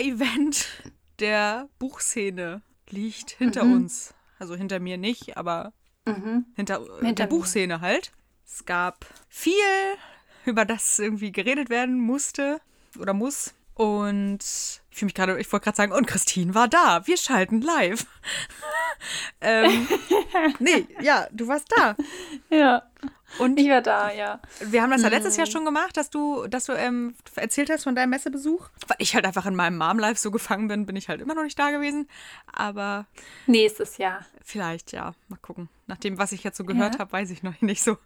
Mega-Event der Buchszene liegt hinter Mhm. uns. Also hinter mir nicht, aber Mhm. hinter, Hinter der. Buchszene halt. Es gab viel, über das irgendwie geredet werden musste oder muss. Und ich fühle mich gerade, ich wollte gerade sagen, und Christine war da. Wir schalten live. ähm, nee, ja, du warst da. Ja, Und ich war da, ja. wir haben das ja letztes Mhm. Jahr schon gemacht, dass du, dass du ähm, erzählt hast von deinem Messebesuch. Weil ich halt einfach in meinem Mom-Life so gefangen bin, bin ich halt immer noch nicht da gewesen. Aber Nächstes Jahr. vielleicht, ja, mal gucken. Nach dem, was ich jetzt so gehört Ja. habe, weiß ich noch nicht so.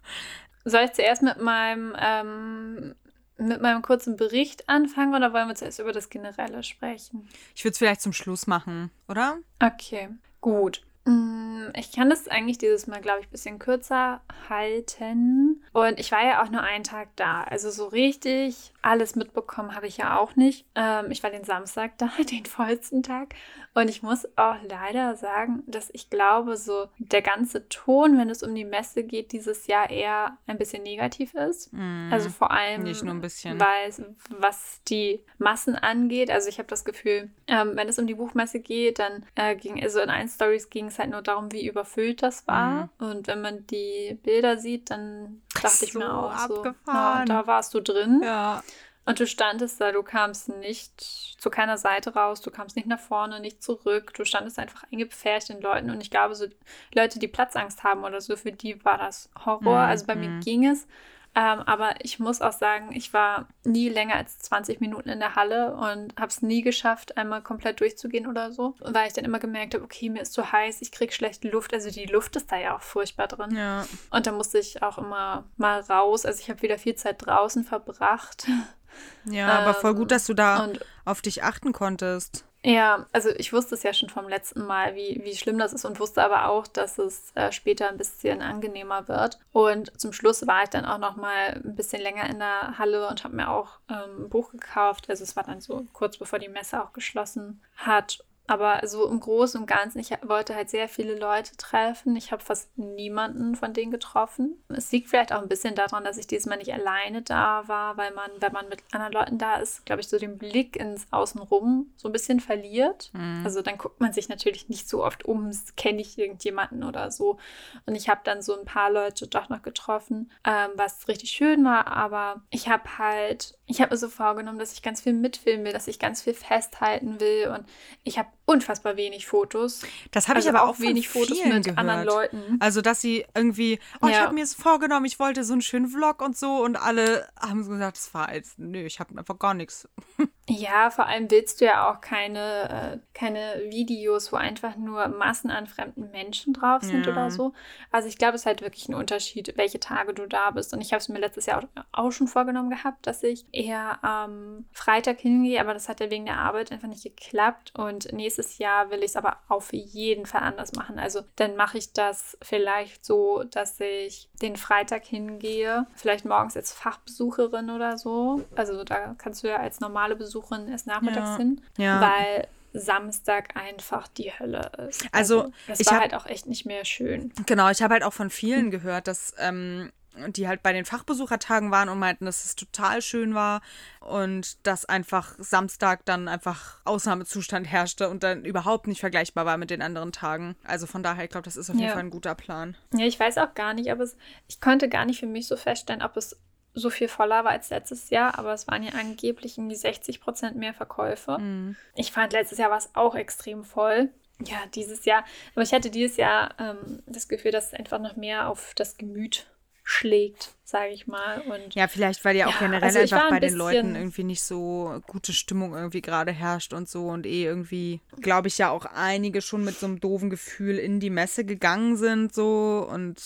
Soll ich zuerst mit meinem, ähm, mit meinem kurzen Bericht anfangen oder wollen wir zuerst über das Generelle sprechen? Ich würde es vielleicht zum Schluss machen, oder? Okay, gut. Mm, Ich kann das eigentlich dieses Mal, glaube ich, ein bisschen kürzer halten. Und ich war ja auch nur einen Tag da. Also so richtig alles mitbekommen habe ich ja auch nicht. Ähm, ich war den Samstag da, den vollsten Tag. Und ich muss auch leider sagen, dass ich glaube, so der ganze Ton, wenn es um die Messe geht, dieses Jahr eher ein bisschen negativ ist. Also vor allem. Nicht nur ein bisschen. weil was die Massen angeht. Also ich habe das Gefühl, ähm, wenn es um die Buchmesse geht, dann äh, ging, also in allen Stories ging es halt nur darum, wie überfüllt das war. Und wenn man die Bilder sieht, dann dachte ich So mir auch so, abgefahren. ja, da warst du drin. Ja. Und du standest da, du kamst nicht zu keiner Seite raus, du kamst nicht nach vorne, nicht zurück, du standest einfach eingepfercht in Leuten. Und ich glaube, so Leute, die Platzangst haben oder so, für die war das Horror. Mhm, Also bei mir ging es. Ähm, aber ich muss auch sagen, ich war nie länger als 20 Minuten in der Halle und habe es nie geschafft, einmal komplett durchzugehen oder so. Weil ich dann immer gemerkt habe, okay, mir ist zu heiß, ich krieg schlechte Luft. Also die Luft ist da ja auch furchtbar drin. Ja. Und da musste ich auch immer mal raus. Also ich habe wieder viel Zeit draußen verbracht. Ja, aber voll gut, dass du da auf dich achten konntest. Ja, also ich wusste es ja schon vom letzten Mal, wie, wie schlimm das ist und wusste aber auch, dass es äh, später ein bisschen angenehmer wird. Und zum Schluss war ich dann auch noch mal ein bisschen länger in der Halle und habe mir auch ähm, ein Buch gekauft. Also es war dann so kurz bevor die Messe auch geschlossen hat. Aber so im Großen und Ganzen, ich wollte halt sehr viele Leute treffen. Ich habe fast niemanden von denen getroffen. Es liegt vielleicht auch ein bisschen daran, dass ich diesmal nicht alleine da war, weil man, wenn man mit anderen Leuten da ist, glaube ich, so den Blick ins Außenrum so ein bisschen verliert. Also dann guckt man sich natürlich nicht so oft um, kenne ich irgendjemanden oder so. Und ich habe dann so ein paar Leute doch noch getroffen, ähm, was richtig schön war. Aber ich habe halt, ich habe mir so vorgenommen, dass ich ganz viel mitfilmen will, dass ich ganz viel festhalten will. Und ich habe unfassbar wenig Fotos. Das habe Also ich aber auch auch von wenig Fotos mit gehört. anderen Leuten. Also, dass sie irgendwie, oh, ich Ja. habe mir es vorgenommen, ich wollte so einen schönen Vlog und so und alle haben gesagt, das war jetzt, nö, ich habe einfach gar nichts. Ja, vor allem willst du ja auch keine, äh, keine Videos, wo einfach nur Massen an fremden Menschen drauf sind Ja. oder so. Also ich glaube, es ist halt wirklich ein Unterschied, welche Tage du da bist. Und ich habe es mir letztes Jahr auch, auch schon vorgenommen gehabt, dass ich eher am Freitag hingehe, aber das hat ja wegen der Arbeit einfach nicht geklappt. Und nächstes Jahr will ich es aber auf jeden Fall anders machen. Also dann mache ich das vielleicht so, dass ich den Freitag hingehe, vielleicht morgens als Fachbesucherin oder so. Also da kannst du ja als normale Besucherin erst nachmittags Ja. hin, Ja. weil Samstag einfach die Hölle ist. Also, es ich war hab- halt auch echt nicht mehr schön. Genau, ich habe halt auch von vielen gehört, dass ähm, die halt bei den Fachbesuchertagen waren und meinten, dass es total schön war und dass einfach Samstag dann einfach Ausnahmezustand herrschte und dann überhaupt nicht vergleichbar war mit den anderen Tagen. Also von daher, ich glaube, das ist auf jeden Ja. Fall ein guter Plan. Ja, ich weiß auch gar nicht, aber ich konnte gar nicht für mich so feststellen, ob es so viel voller war als letztes Jahr, aber es waren ja angeblich irgendwie 60 Prozent mehr Verkäufe. Mhm. Ich fand, letztes Jahr war es auch extrem voll. Ja, dieses Jahr. Aber ich hatte dieses Jahr ähm, das Gefühl, dass es einfach noch mehr auf das Gemüt schlägt, sage ich mal. Und Ja, vielleicht, weil ja auch Ja, generell also einfach ein bei den Leuten irgendwie nicht so gute Stimmung irgendwie gerade herrscht und so und eh irgendwie, glaube ich, ja auch einige schon mit so einem doofen Gefühl in die Messe gegangen sind so und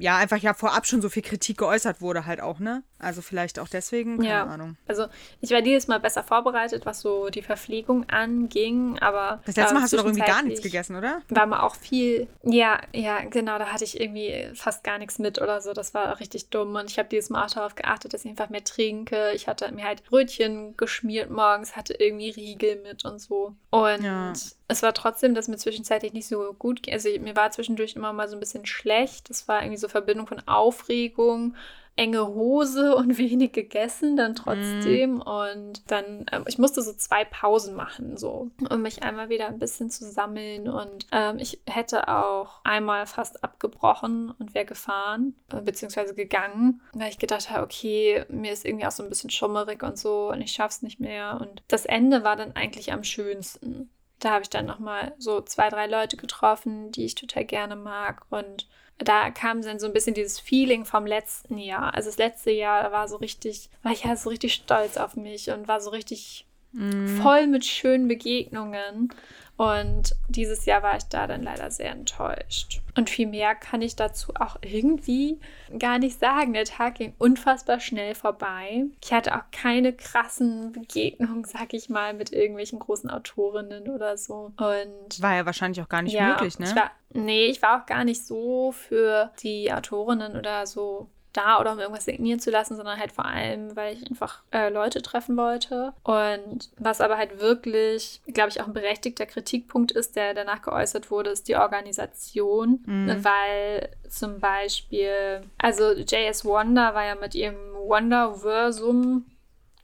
ja, einfach ja vorab schon so viel Kritik geäußert wurde halt auch, ne? Also vielleicht auch deswegen, keine ja, Ahnung. also ich war dieses Mal besser vorbereitet, was so die Verpflegung anging, aber Das letzte Mal hast du doch irgendwie gar nichts gegessen, oder? war mal auch viel. Ja, ja, genau, da hatte ich irgendwie fast gar nichts mit oder so. Das war richtig dumm. Und ich habe dieses Mal auch darauf geachtet, dass ich einfach mehr trinke. Ich hatte mir halt Brötchen geschmiert morgens, hatte irgendwie Riegel mit und so. Und Ja. es war trotzdem, dass mir zwischenzeitlich nicht so gut ging. Also mir war zwischendurch immer mal so ein bisschen schlecht. Das war irgendwie so Verbindung von Aufregung. Enge Hose und wenig gegessen, dann trotzdem. Mm. Und dann, ähm, ich musste so zwei Pausen machen, so, um mich einmal wieder ein bisschen zu sammeln. Und ähm, ich hätte auch einmal fast abgebrochen und wäre gefahren, äh, beziehungsweise gegangen, weil ich gedacht habe, okay, mir ist irgendwie auch so ein bisschen schummerig und so und ich schaff's nicht mehr. Und das Ende war dann eigentlich am schönsten. Da habe ich dann nochmal so zwei, drei Leute getroffen, die ich total gerne mag. Und da kam dann so ein bisschen dieses Feeling vom letzten Jahr. Also das letzte Jahr war so richtig, war ich ja so richtig stolz auf mich und war so richtig mm. voll mit schönen Begegnungen. Und dieses Jahr war ich da dann leider sehr enttäuscht. Und viel mehr kann ich dazu auch irgendwie gar nicht sagen. Der Tag ging unfassbar schnell vorbei. Ich hatte auch keine krassen Begegnungen, sag ich mal, mit irgendwelchen großen Autorinnen oder so. Und war ja wahrscheinlich auch gar nicht ja, möglich, ne? Ich war, nee, ich war auch gar nicht so für die Autorinnen oder so da oder um irgendwas signieren zu lassen, sondern halt vor allem, weil ich einfach äh, Leute treffen wollte. Und was aber halt wirklich, glaube ich, auch ein berechtigter Kritikpunkt ist, der danach geäußert wurde, ist die Organisation. Mhm. Weil zum Beispiel, also J.S. Wonder war ja mit ihrem Wonderversum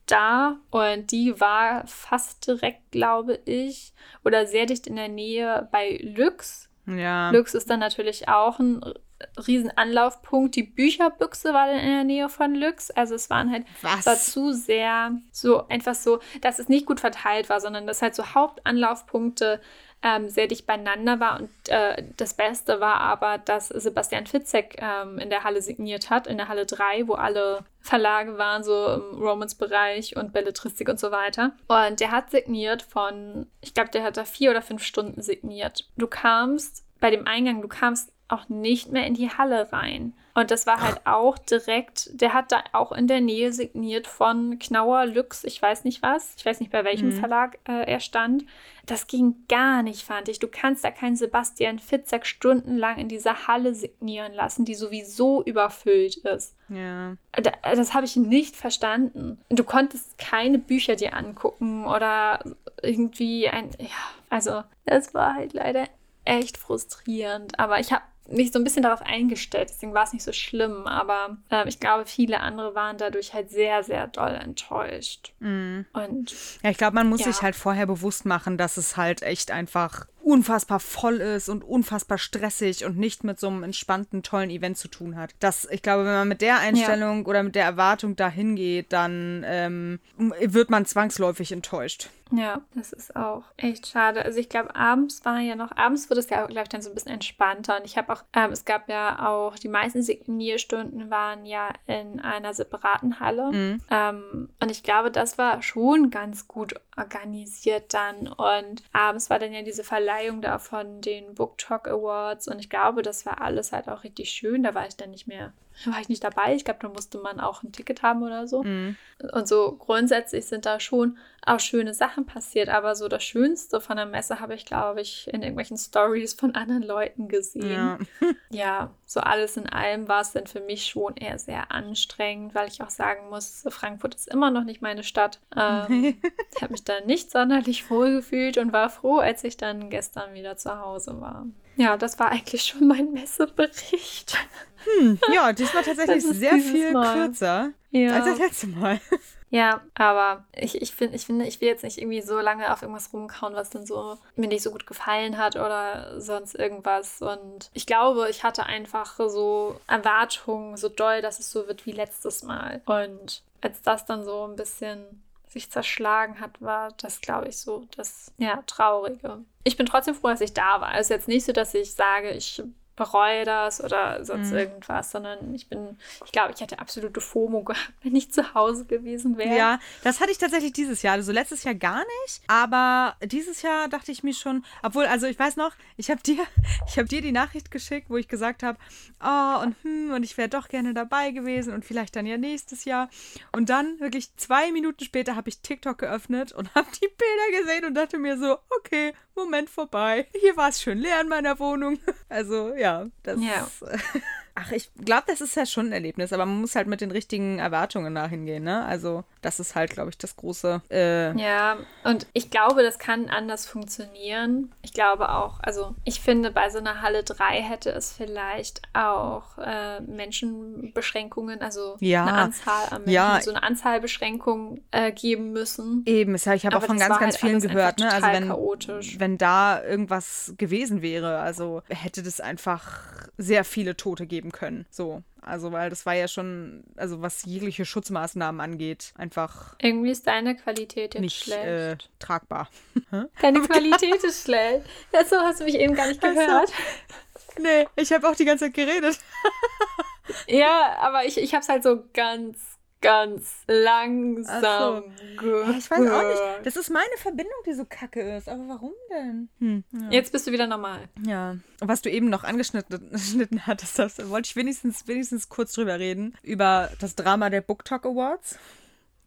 da und die war fast direkt, glaube ich, oder sehr dicht in der Nähe bei Lux. Ja. Lux ist dann natürlich auch ein Riesenanlaufpunkt. Die Bücherbüchse war dann in der Nähe von Lux. Also es waren halt Was? war zu sehr so einfach so, dass es nicht gut verteilt war, sondern dass halt so Hauptanlaufpunkte ähm, sehr dicht beieinander war. Und äh, das Beste war aber, dass Sebastian Fitzek ähm, in der Halle signiert hat, in der Halle 3, wo alle Verlage waren, so im Romance-Bereich und Belletristik und so weiter. Und der hat signiert von, ich glaube, der hat da vier oder fünf Stunden signiert. Du kamst bei dem Eingang, du kamst auch nicht mehr in die Halle rein. Und das war halt auch direkt, der hat da auch in der Nähe signiert von Knauer Lux, ich weiß nicht was, ich weiß nicht bei welchem mhm. Verlag äh, er stand. Das ging gar nicht, fand ich. Du kannst da keinen Sebastian Fitzek stundenlang in dieser Halle signieren lassen, die sowieso überfüllt ist. Ja. Das habe ich nicht verstanden. Du konntest keine Bücher dir angucken oder irgendwie ein, ja, also das war halt leider echt frustrierend. Aber ich habe mich so ein bisschen darauf eingestellt, deswegen war es nicht so schlimm, aber äh, ich glaube, viele andere waren dadurch halt sehr, sehr doll enttäuscht. Mm. Und ja, ich glaube, man muss ja. sich halt vorher bewusst machen, dass es halt echt einfach unfassbar voll ist und unfassbar stressig und nicht mit so einem entspannten, tollen Event zu tun hat. Das, ich glaube, wenn man mit der Einstellung ja. oder mit der Erwartung dahin geht, dann ähm, wird man zwangsläufig enttäuscht. Ja, das ist auch echt schade. Also ich glaube, abends war ja noch, abends wird es ja, glaube ich, dann so ein bisschen entspannter. Und ich habe auch, ähm, es gab ja auch, die meisten Signierstunden waren ja in einer separaten Halle. Mhm. Ähm, und ich glaube, das war schon ganz gut organisiert dann. Und abends war dann ja diese Verleihung da von den Book Talk Awards. Und ich glaube, das war alles halt auch richtig schön. Da war ich dann nicht mehr war ich nicht dabei. Ich glaube, da musste man auch ein Ticket haben oder so. Mhm. Und so grundsätzlich sind da schon auch schöne Sachen passiert. Aber so das Schönste von der Messe habe ich, glaube ich, in irgendwelchen Stories von anderen Leuten gesehen. Ja. ja, so alles in allem war es dann für mich schon eher sehr anstrengend, weil ich auch sagen muss, Frankfurt ist immer noch nicht meine Stadt. Ähm, ich habe mich da nicht sonderlich wohl gefühlt und war froh, als ich dann gestern wieder zu Hause war. Ja, das war eigentlich schon mein Messebericht. Hm, ja, diesmal tatsächlich sehr viel Mal. kürzer ja. als das letzte Mal. Ja, aber ich, ich, find, ich finde, ich will jetzt nicht irgendwie so lange auf irgendwas rumkauen, was dann so mir nicht so gut gefallen hat oder sonst irgendwas. Und ich glaube, ich hatte einfach so Erwartungen so doll, dass es so wird wie letztes Mal. Und als das dann so ein bisschen sich zerschlagen hat, war das, glaube ich, so das ja, Traurige. Ich bin trotzdem froh, dass ich da war. Es ist jetzt nicht so, dass ich sage, ich bereue das oder sonst mhm. irgendwas, sondern ich bin, ich glaube, ich hätte absolute FOMO gehabt, wenn ich zu Hause gewesen wäre. Ja, das hatte ich tatsächlich dieses Jahr. Also letztes Jahr gar nicht, aber dieses Jahr dachte ich mir schon, obwohl, also ich weiß noch, ich habe dir, ich habe dir die Nachricht geschickt, wo ich gesagt habe, oh und hm, und ich wäre doch gerne dabei gewesen und vielleicht dann ja nächstes Jahr. Und dann wirklich zwei Minuten später habe ich TikTok geöffnet und habe die Bilder gesehen und dachte mir so, okay, Moment vorbei. Hier war es schön leer in meiner Wohnung. Also ja, das. Ja. Ach, ich glaube, das ist ja schon ein Erlebnis, aber man muss halt mit den richtigen Erwartungen dahin gehen, ne? Also Das ist halt, glaube ich, das große. Äh, ja, und ich glaube, das kann anders funktionieren. Ich glaube auch, also ich finde, bei so einer Halle 3 hätte es vielleicht auch äh, Menschenbeschränkungen, also Ja. eine Anzahl an Menschen, Ja. so eine Anzahlbeschränkung äh, geben müssen. Eben, ist ja, ich habe auch von ganz, ganz halt vielen gehört, ne? Also wenn, chaotisch. wenn da irgendwas gewesen wäre, also hätte das einfach sehr viele Tote geben können. So. Also, weil das war ja schon, also was jegliche Schutzmaßnahmen angeht, einfach Irgendwie ist deine Qualität jetzt nicht schlecht. äh, tragbar. Deine Qualität ist schlecht. Ja, so hast du mich eben gar nicht gehört. Nee, ich habe auch die ganze Zeit geredet. Ja, aber ich, ich hab's halt so ganz, ganz langsam gehört. Ich weiß auch nicht. Das ist meine Verbindung, die so kacke ist. Aber warum denn? Hm. Ja. Jetzt bist du wieder normal. Ja, und was du eben noch angeschnitten geschnitten hattest, das wollte ich wenigstens, wenigstens kurz drüber reden. Über das Drama der Book Talk Awards.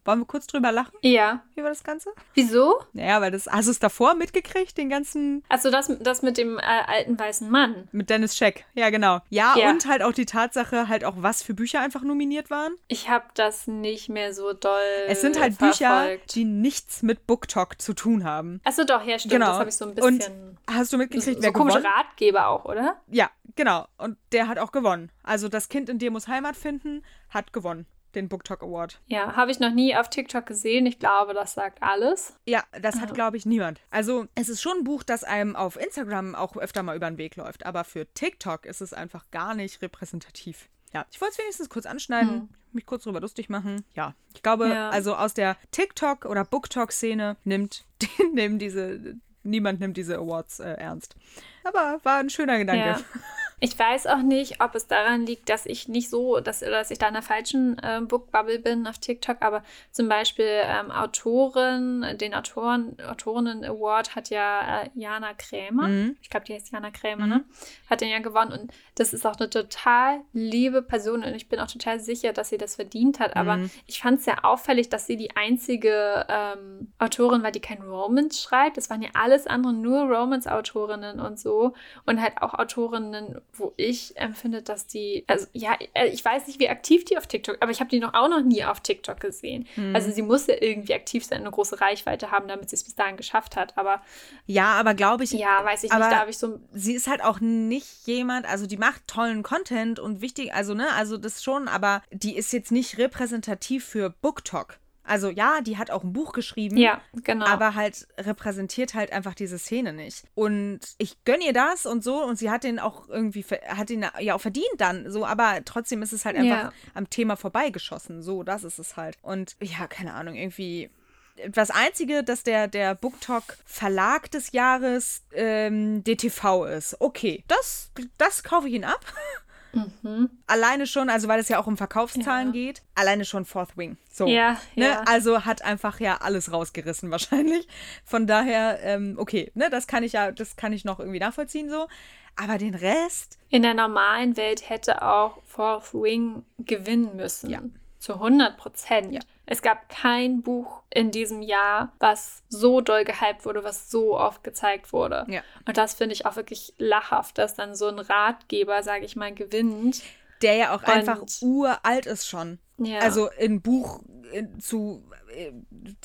Wollen wir kurz drüber lachen Ja. über das Ganze? Wieso? Naja, weil das, hast du es davor mitgekriegt, den ganzen Also das, das mit dem äh, alten weißen Mann. mit Dennis Scheck. Ja, genau. Ja, Ja. und halt auch die Tatsache, halt auch was für Bücher einfach nominiert waren. Ich habe das nicht mehr so doll Es sind halt Bücher, verfolgt. die nichts mit Book Talk zu tun haben. Achso, doch, ja, stimmt. Genau. Das habe ich so ein Und bisschen. Hast du so, mitgekriegt, so wer komische gewonnen? Ratgeber auch, oder? Ja, genau. Und der hat auch gewonnen. Also das Kind in dir muss Heimat finden, hat gewonnen. Den Book Talk Award. Ja, habe ich noch nie auf TikTok gesehen. Ich glaube, das sagt alles. Ja, das hat, glaube ich, niemand. Also, es ist schon ein Buch, das einem auf Instagram auch öfter mal über den Weg läuft. Aber für TikTok ist es einfach gar nicht repräsentativ. Ja, ich wollte es wenigstens kurz anschneiden, mich kurz drüber lustig machen. Ja, ich glaube, Ja. also aus der TikTok- oder BookTok-Szene nimmt, nehmen diese, niemand nimmt diese Awards äh, ernst. Aber war ein schöner Gedanke. Ja. Ich weiß auch nicht, ob es daran liegt, dass ich nicht so, dass, dass ich da in der falschen äh, Bookbubble bin auf TikTok, aber zum Beispiel ähm, Autoren, den Autoren, Autorinnen Award hat ja äh, Jana Krämer, Mhm. ich glaube, die heißt Jana Krämer, ne? Hat den ja gewonnen und das ist auch eine total liebe Person und ich bin auch total sicher, dass sie das verdient hat, aber Mhm. ich fand es sehr auffällig, dass sie die einzige ähm, Autorin war, die kein Romance schreibt. Das waren ja alles andere nur Romance-Autorinnen und so. Und halt auch Autorinnen, wo ich empfinde, dass die, also ja, äh, ich weiß nicht, wie aktiv die auf TikTok, aber ich habe die noch auch noch nie auf TikTok gesehen. Mhm. Also sie muss ja irgendwie aktiv sein, eine große Reichweite haben, damit sie es bis dahin geschafft hat. Aber Ja, aber glaube ich, ja, weiß ich nicht, da habe ich so sie ist halt auch nicht jemand, also die macht tollen Content und wichtig, also ne, also das schon, aber die ist jetzt nicht repräsentativ für BookTok. Also ja, die hat auch ein Buch geschrieben. Ja, genau. Aber halt repräsentiert halt einfach diese Szene nicht. Und ich gönne ihr das und so und sie hat den auch irgendwie, hat ihn ja auch verdient dann so, aber trotzdem ist es halt einfach Ja. am Thema vorbeigeschossen. So, das ist es halt. Und ja, keine Ahnung, irgendwie. Das Einzige, dass der, der BookTok Verlag des Jahres ähm, DTV ist. Okay, das, das kaufe ich ihn ab. Alleine schon, also weil es ja auch um Verkaufszahlen Mhm. Ja. geht, alleine schon Fourth Wing. So. Ja, ne? ja. Also hat einfach ja alles rausgerissen wahrscheinlich. Von daher, ähm, okay, ne, das kann ich ja, das kann ich noch irgendwie nachvollziehen so. Aber den Rest, In der normalen Welt hätte auch Fourth Wing gewinnen müssen. Ja. Zu 100 Prozent. Ja. Es gab kein Buch in diesem Jahr, was so doll gehypt wurde, was so oft gezeigt wurde. Ja. Und das finde ich auch wirklich lachhaft, dass dann so ein Ratgeber, sage ich mal, gewinnt. der ja auch einfach uralt ist schon. Ja. Also in Buch, in, zu, äh,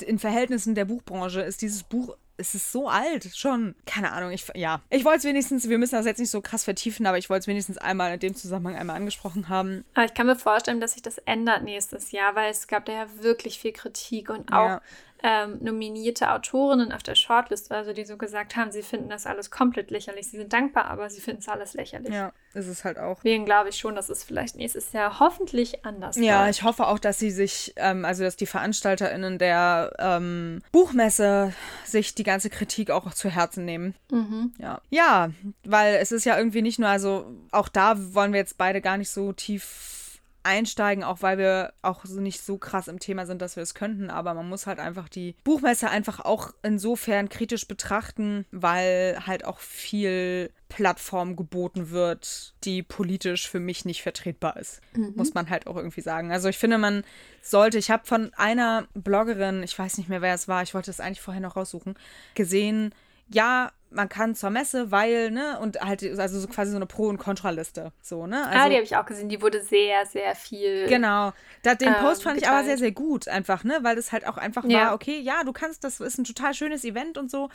in Verhältnissen der Buchbranche ist dieses Buch, es ist so alt schon. Keine Ahnung, ich, ja. Ich wollte es wenigstens, wir müssen das jetzt nicht so krass vertiefen, aber ich wollte es wenigstens einmal in dem Zusammenhang einmal angesprochen haben. Aber ich kann mir vorstellen, dass sich das ändert nächstes Jahr, weil es gab da ja wirklich viel Kritik und auch Ja. Ähm, nominierte Autorinnen auf der Shortlist, also die so gesagt haben, sie finden das alles komplett lächerlich. Sie sind dankbar, aber sie finden es alles lächerlich. Ja, ist es halt auch. Deswegen glaube ich schon, dass es vielleicht nächstes Jahr hoffentlich anders Ja, läuft. ich hoffe auch, dass sie sich, ähm, also dass die VeranstalterInnen der ähm, Buchmesse sich die ganze Kritik auch zu Herzen nehmen. Mhm. Ja. ja, weil es ist ja irgendwie nicht nur, also auch da wollen wir jetzt beide gar nicht so tief einsteigen, auch weil wir auch so nicht so krass im Thema sind, dass wir es könnten, aber man muss halt einfach die Buchmesse einfach auch insofern kritisch betrachten, weil halt auch viel Plattform geboten wird, die politisch für mich nicht vertretbar ist. Muss man halt auch irgendwie sagen. Also ich finde, man sollte, ich habe von einer Bloggerin, ich weiß nicht mehr, wer es war, ich wollte es eigentlich vorher noch raussuchen, gesehen, ja, man kann zur Messe, weil, ne, und halt, also so quasi so eine Pro- und Kontraliste. So, ne? Also, ah, die habe ich auch gesehen. Die wurde sehr, sehr viel. Genau. Da, den Post ähm, fand ich aber geteilt. sehr, sehr gut, einfach, ne? Weil es halt auch einfach Ja. war, okay, ja, du kannst, das ist ein total schönes Event und so,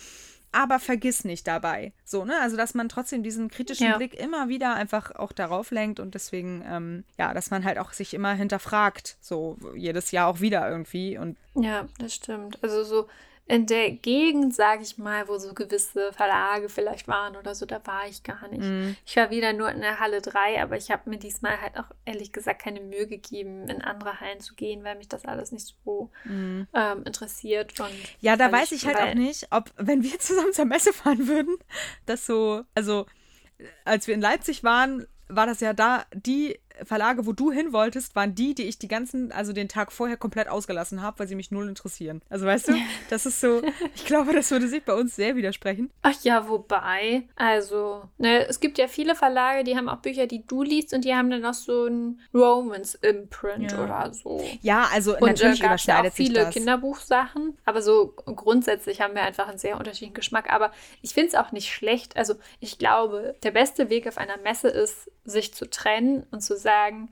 aber vergiss nicht dabei. So, ne? Also, dass man trotzdem diesen kritischen Ja. Blick immer wieder einfach auch darauf lenkt und deswegen, ähm, ja, dass man halt auch sich immer hinterfragt, so jedes Jahr auch wieder irgendwie. Und Ja, das stimmt. Also so in der Gegend, sage ich mal, wo so gewisse Verlage vielleicht waren oder so, da war ich gar nicht. Mhm. Ich war wieder nur in der Halle 3, aber ich habe mir diesmal halt auch ehrlich gesagt keine Mühe gegeben, in andere Hallen zu gehen, weil mich das alles nicht so ähm, interessiert. Und Mhm. ja, da weiß ich halt auch nicht, ob, wenn wir zusammen zur Messe fahren würden, das so, also als wir in Leipzig waren, war das ja da, die Verlage, wo du hin wolltest, waren die, die ich die ganzen, also den Tag vorher komplett ausgelassen habe, weil sie mich null interessieren. Also weißt du, das ist so, ich glaube, das würde sich bei uns sehr widersprechen. Ach ja, wobei, also, ne, es gibt ja viele Verlage, die haben auch Bücher, die du liest und die haben dann noch so ein Romance-Imprint Ja. oder so. Ja, also Und natürlich äh, gab es ja auch viele das. Kinderbuchsachen, aber so grundsätzlich haben wir einfach einen sehr unterschiedlichen Geschmack. Aber ich finde es auch nicht schlecht. Also ich glaube, der beste Weg auf einer Messe ist, sich zu trennen und zu sagen,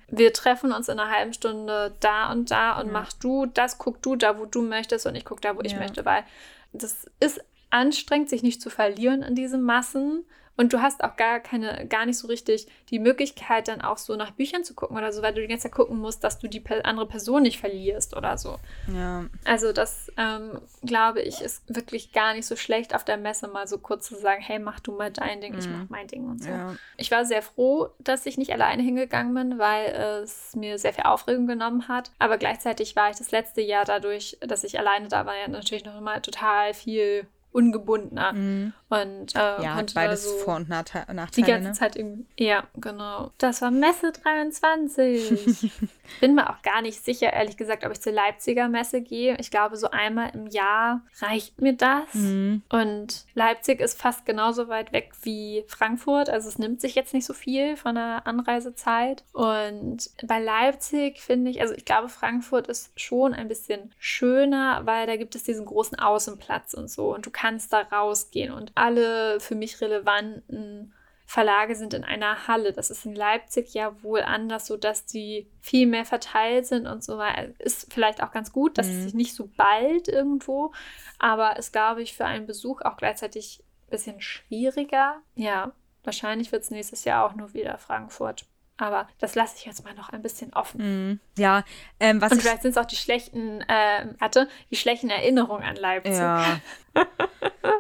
wir treffen uns in einer halben Stunde da und da und Ja. mach du das, guck du da, wo du möchtest und ich guck da, wo ich Ja. möchte, weil das ist anstrengend, sich nicht zu verlieren in diesen Massen. Und du hast auch gar keine, gar nicht so richtig die Möglichkeit, dann auch so nach Büchern zu gucken oder so, weil du die ganze Zeit gucken musst, dass du die andere Person nicht verlierst oder so. Ja, Also das, ähm, glaube ich, ist wirklich gar nicht so schlecht, auf der Messe mal so kurz zu sagen, hey, mach du mal dein Ding, ich Mhm. mach mein Ding und so. ja. Ich war sehr froh, dass ich nicht alleine hingegangen bin, weil es mir sehr viel Aufregung genommen hat. Aber gleichzeitig war ich das letzte Jahr dadurch, dass ich alleine da war, ja natürlich noch mal total viel ungebundener Mhm. und äh, Ja, konnte beides so Vor- und Nachteile. die ganze ne? Zeit irgendwie. Ja, genau. Das war Messe 23. Bin mir auch gar nicht sicher, ehrlich gesagt, ob ich zur Leipziger Messe gehe. Ich glaube, so einmal im Jahr reicht mir das. Mhm. Und Leipzig ist fast genauso weit weg wie Frankfurt. Also es nimmt sich jetzt nicht so viel von der Anreisezeit. Und bei Leipzig finde ich, also ich glaube, Frankfurt ist schon ein bisschen schöner, weil da gibt es diesen großen Außenplatz und so. Und du kannst da rausgehen. Und alle für mich relevanten Verlage sind in einer Halle. Das ist in Leipzig ja wohl anders, sodass die viel mehr verteilt sind und so weiter. Ist vielleicht auch ganz gut, dass Mhm. es sich nicht so bald irgendwo, aber ist, glaube ich, für einen Besuch auch gleichzeitig ein bisschen schwieriger. Ja, wahrscheinlich wird es nächstes Jahr auch nur wieder Frankfurt. Aber das lasse ich jetzt mal noch ein bisschen offen. Mhm. Ja, ähm, was Und ich. vielleicht sind es auch die schlechten, äh, hatte, die schlechten Erinnerungen an Leipzig. Ja. ja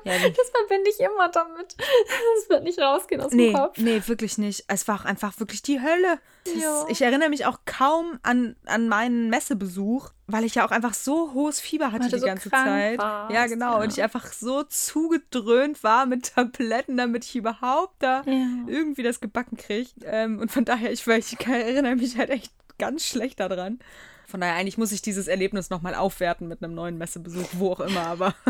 Das verbinde ich immer damit. Das wird nicht rausgehen aus nee, dem Kopf. nee, wirklich nicht. Es war auch einfach wirklich die Hölle. Das. Ich erinnere mich auch kaum an, an meinen Messebesuch, weil ich ja auch einfach so hohes Fieber hatte du die so ganze Zeit. warst, ja, genau. ja. Und ich einfach so zugedröhnt war mit Tabletten, damit ich überhaupt da Ja. irgendwie das gebacken kriege. Ähm, und von daher, ich, weil ich erinnere mich halt echt ganz schlecht daran. Von daher, eigentlich muss ich dieses Erlebnis nochmal aufwerten mit einem neuen Messebesuch, wo auch immer, aber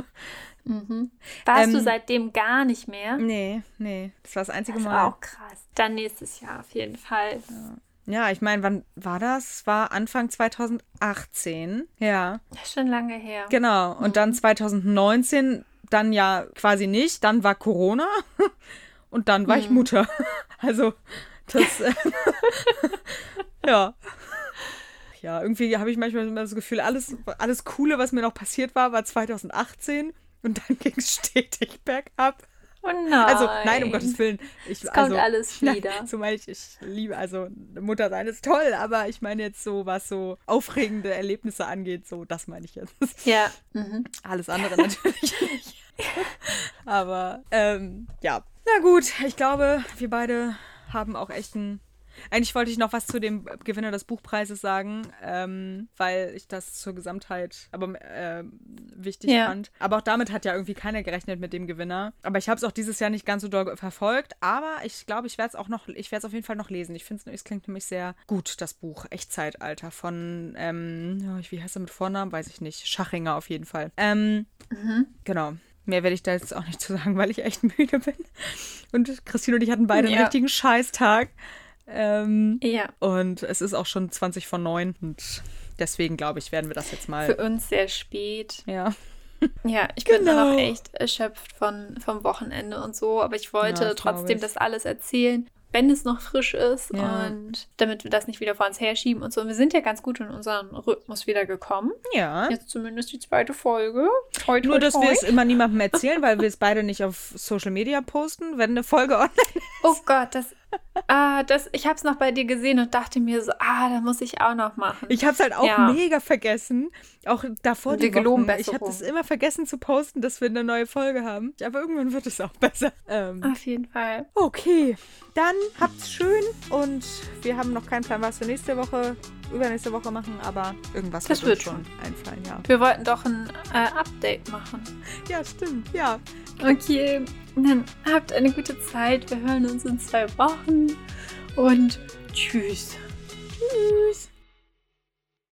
Mhm. Warst du Ähm, seitdem gar nicht mehr? nee, nee, das war das einzige Das Mal. war auch krass. Dann nächstes Jahr auf jeden Fall. Ja, ich meine, wann war das? War Anfang 2018. Ja, Das ist schon lange her. genau. Und dann 2019, dann ja quasi nicht. Dann war Corona und dann war ich Mutter. Also, das. ja. Ja, irgendwie habe ich manchmal das Gefühl, alles, alles Coole, was mir noch passiert war, war 2018 und dann ging es stetig bergab. Oh nein. Also, nein, um Gottes Willen. Ich, Es kommt also, alles wieder. Nein, meine ich, ich liebe, also Mutter sein ist toll, aber ich meine jetzt so, was so aufregende Erlebnisse angeht, so, das meine ich jetzt. Ja. Mhm. Alles andere natürlich nicht. Aber, ähm, ja. Na gut, ich glaube, wir beide haben auch echt ein. Eigentlich wollte ich noch was zu dem Gewinner des Buchpreises sagen, ähm, weil ich das zur Gesamtheit aber ähm, wichtig Ja. fand. Aber auch damit hat ja irgendwie keiner gerechnet mit dem Gewinner. Aber ich habe es auch dieses Jahr nicht ganz so doll verfolgt. Aber ich glaube, ich werde es auch noch, ich werde es auf jeden Fall noch lesen. Ich finde es klingt nämlich sehr gut, das Buch Echtzeitalter von, ähm, wie heißt er mit Vornamen? Weiß ich nicht. Schachinger auf jeden Fall. Ähm, Genau. Mehr werde ich da jetzt auch nicht zu sagen, weil ich echt müde bin. Und Christine und ich hatten beide einen Ja. richtigen Scheißtag. Ähm, Ja. und es ist auch schon 20 von 9 und deswegen glaube ich, werden wir das jetzt mal. Für uns sehr spät. ja. Ja, ich bin Genau. dann auch echt erschöpft von, vom Wochenende und so, aber ich wollte Ja, das trotzdem ich. das alles erzählen, wenn es noch frisch ist Ja. und damit wir das nicht wieder vor uns herschieben und so. Und wir sind ja ganz gut in unseren Rhythmus wieder gekommen. Ja. Jetzt zumindest die zweite Folge. Toi, toi, Nur, dass toi. wir es immer niemandem erzählen, weil wir es beide nicht auf Social Media posten, wenn eine Folge online Oh Gott, das. Ah, das, ich habe es noch bei dir gesehen und dachte mir so, ah, da muss ich auch noch machen. Ich habe es halt auch Ja. mega vergessen. Auch davor die geloben Wochen. Ich habe das immer vergessen zu posten, dass wir eine neue Folge haben. Aber irgendwann wird es auch besser. Ähm, Auf jeden Fall. okay, dann habt's schön und wir haben noch keinen Plan, was wir nächste Woche, übernächste Woche machen, aber irgendwas Das wird, wird uns schon einfallen, ja. Wir wollten doch ein äh, Update machen. Ja, stimmt, ja. Okay, dann habt eine gute Zeit. Wir hören uns in zwei Wochen und tschüss. Tschüss.